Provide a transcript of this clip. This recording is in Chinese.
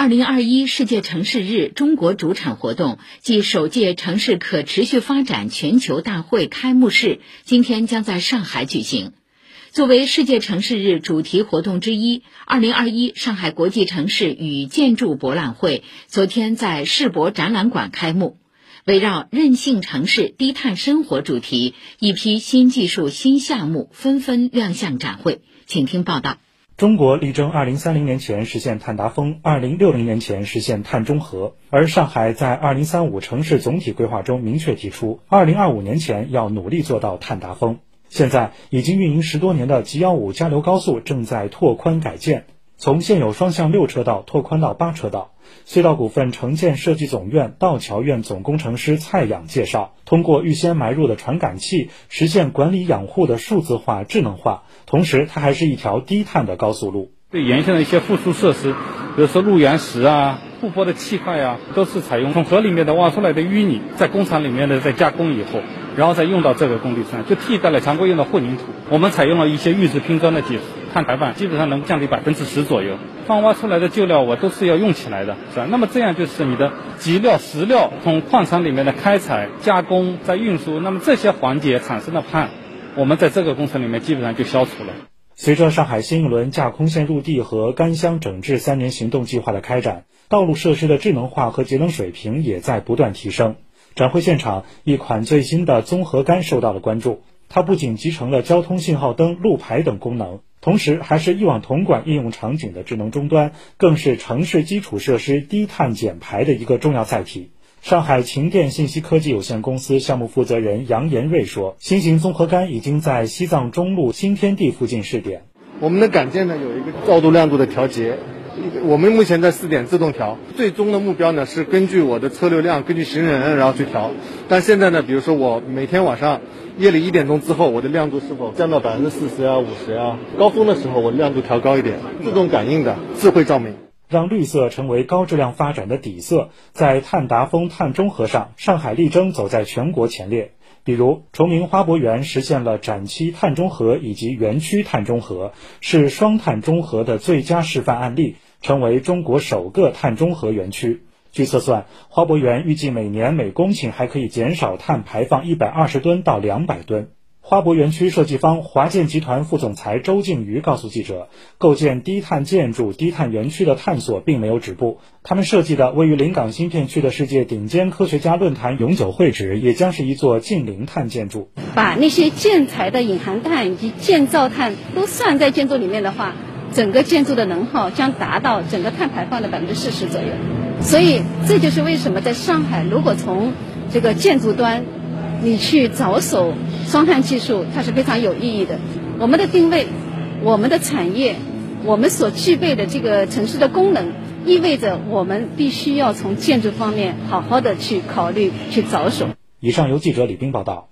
二零二一世界城市日中国主场活动暨首届城市可持续发展全球大会开幕式今天将在上海举行。作为世界城市日主题活动之一，二零二一上海国际城市与建筑博览会昨天在世博展览馆开幕。围绕“韧性城市、低碳生活”主题，一批新技术、新项目纷纷亮相展会。请听报道。中国力争二零三零年前实现碳达峰，二零六零年前实现碳中和。而上海在二零三五城市总体规划中明确提出，二零二五年前要努力做到碳达峰。现在已经运营十多年的 G 幺五交流高速正在拓宽改建。从现有双向六车道拓宽到八车道。隧道股份城建设计总院道桥院总工程师蔡养介绍，通过预先埋入的传感器，实现管理养护的数字化、智能化。同时，它还是一条低碳的高速路。对沿线的一些附属设施，比如说路缘石啊、护坡的气块啊，都是采用从河里面的挖出来的淤泥，在工厂里面的再加工以后，然后再用到这个工地上，就替代了常规用的混凝土。我们采用了一些预制拼装的技术。碳排放基本上能降低百分之十左右。放挖出来的旧料我都是要用起来的，是吧？那么这样就是你的集料、石料从矿场里面的开采、加工、再运输，那么这些环节产生的碳，我们在这个工程里面基本上就消除了。随着上海新一轮架空线入地和干箱整治三年行动计划的开展，道路设施的智能化和节能水平也在不断提升。展会现场，一款最新的综合杆受到了关注。它不仅集成了交通信号灯、路牌等功能，同时还是一网统管应用场景的智能终端，更是城市基础设施低碳减排的一个重要载体。上海秦电信息科技有限公司项目负责人杨延瑞说：“新型综合杆已经在西藏中路新天地附近试点。我们的杆件呢有一个照度、亮度的调节。”我们目前在四点自动调，最终的目标呢是根据我的车流量，根据行人然后去调。但现在呢，比如说我每天晚上夜里一点钟之后，我的亮度是否降到百分之四十啊、五十啊？高峰的时候我亮度调高一点，自动感应的智慧照明，让绿色成为高质量发展的底色。在碳达峰、碳中和上，上海力争走在全国前列。比如，崇明花博园实现了展期碳中和以及园区碳中和，是双碳中和的最佳示范案例。成为中国首个碳中和园区。据测算，花博园预计每年每公顷还可以减少碳排放一百二十吨到两百吨。花博园区设计方华建集团副总裁周静瑜告诉记者，构建低碳建筑、低碳园区的探索并没有止步。他们设计的位于临港新片区的世界顶尖科学家论坛永久会址，也将是一座近零碳建筑。把那些建材的隐含碳以及建造碳都算在建筑里面的话。整个建筑的能耗将达到整个碳排放的百分之四十左右，所以这就是为什么在上海，如果从这个建筑端你去着手双碳技术，它是非常有意义的。我们的定位、我们的产业、我们所具备的这个城市的功能，意味着我们必须要从建筑方面好好的去考虑、去着手。以上由记者李斌报道。